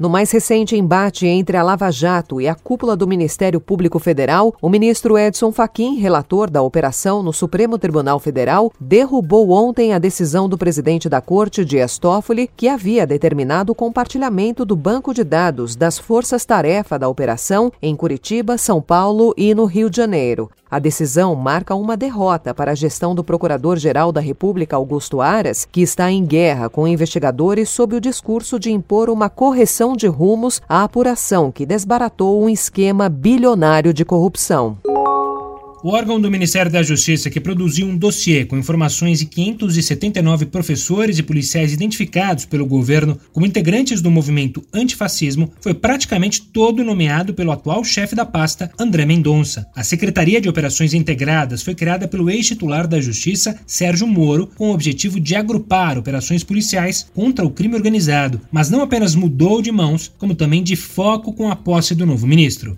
No mais recente embate entre a Lava Jato e a cúpula do Ministério Público Federal, o ministro Edson Fachin, relator da operação no Supremo Tribunal Federal, derrubou ontem a decisão do presidente da Corte, Dias Toffoli, que havia determinado o compartilhamento do banco de dados das forças-tarefa da operação em Curitiba, São Paulo e no Rio de Janeiro. A decisão marca uma derrota para a gestão do Procurador-Geral da República, Augusto Aras, que está em guerra com investigadores sob o discurso de impor uma correção de rumos à apuração que desbaratou um esquema bilionário de corrupção. O órgão do Ministério da Justiça que produziu um dossiê com informações de 579 professores e policiais identificados pelo governo como integrantes do movimento antifascismo foi praticamente todo nomeado pelo atual chefe da pasta, André Mendonça. A Secretaria de Operações Integradas foi criada pelo ex-titular da Justiça, Sérgio Moro, com o objetivo de agrupar operações policiais contra o crime organizado, mas não apenas mudou de mãos, como também de foco com a posse do novo ministro.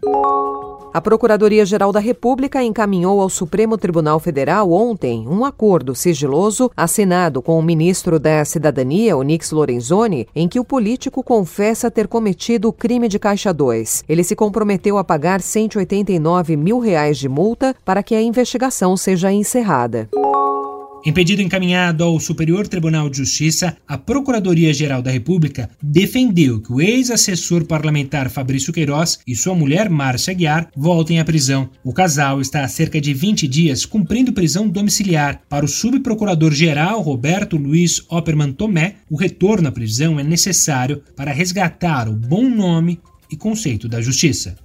A Procuradoria-Geral da República encaminhou ao Supremo Tribunal Federal ontem um acordo sigiloso assinado com o ministro da Cidadania, Onix Lorenzoni, em que o político confessa ter cometido o crime de Caixa 2. Ele se comprometeu a pagar 189 mil reais de multa para que a investigação seja encerrada. Em pedido encaminhado ao Superior Tribunal de Justiça, a Procuradoria-Geral da República defendeu que o ex-assessor parlamentar Fabrício Queiroz e sua mulher Márcia Aguiar voltem à prisão. O casal está há cerca de 20 dias cumprindo prisão domiciliar. Para o subprocurador-geral Roberto Luiz Opperman Tomé, o retorno à prisão é necessário para resgatar o bom nome e conceito da justiça.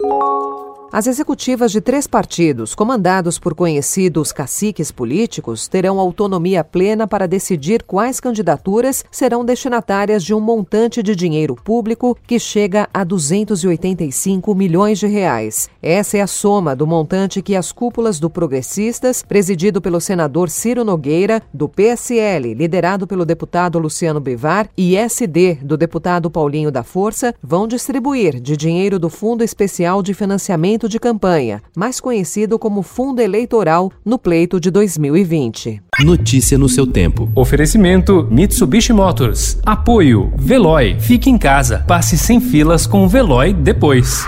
As executivas de três partidos, comandados por conhecidos caciques políticos, terão autonomia plena para decidir quais candidaturas serão destinatárias de um montante de dinheiro público que chega a 285 milhões de reais. Essa é a soma do montante que as cúpulas do Progressistas, presidido pelo senador Ciro Nogueira, do PSL, liderado pelo deputado Luciano Bivar, e SD, do deputado Paulinho da Força, vão distribuir de dinheiro do Fundo Especial de Financiamento de campanha, mais conhecido como fundo eleitoral, no pleito de 2020. Notícia no seu tempo. Oferecimento Mitsubishi Motors. Apoio Veloy. Fique em casa. Passe sem filas com o Veloy depois.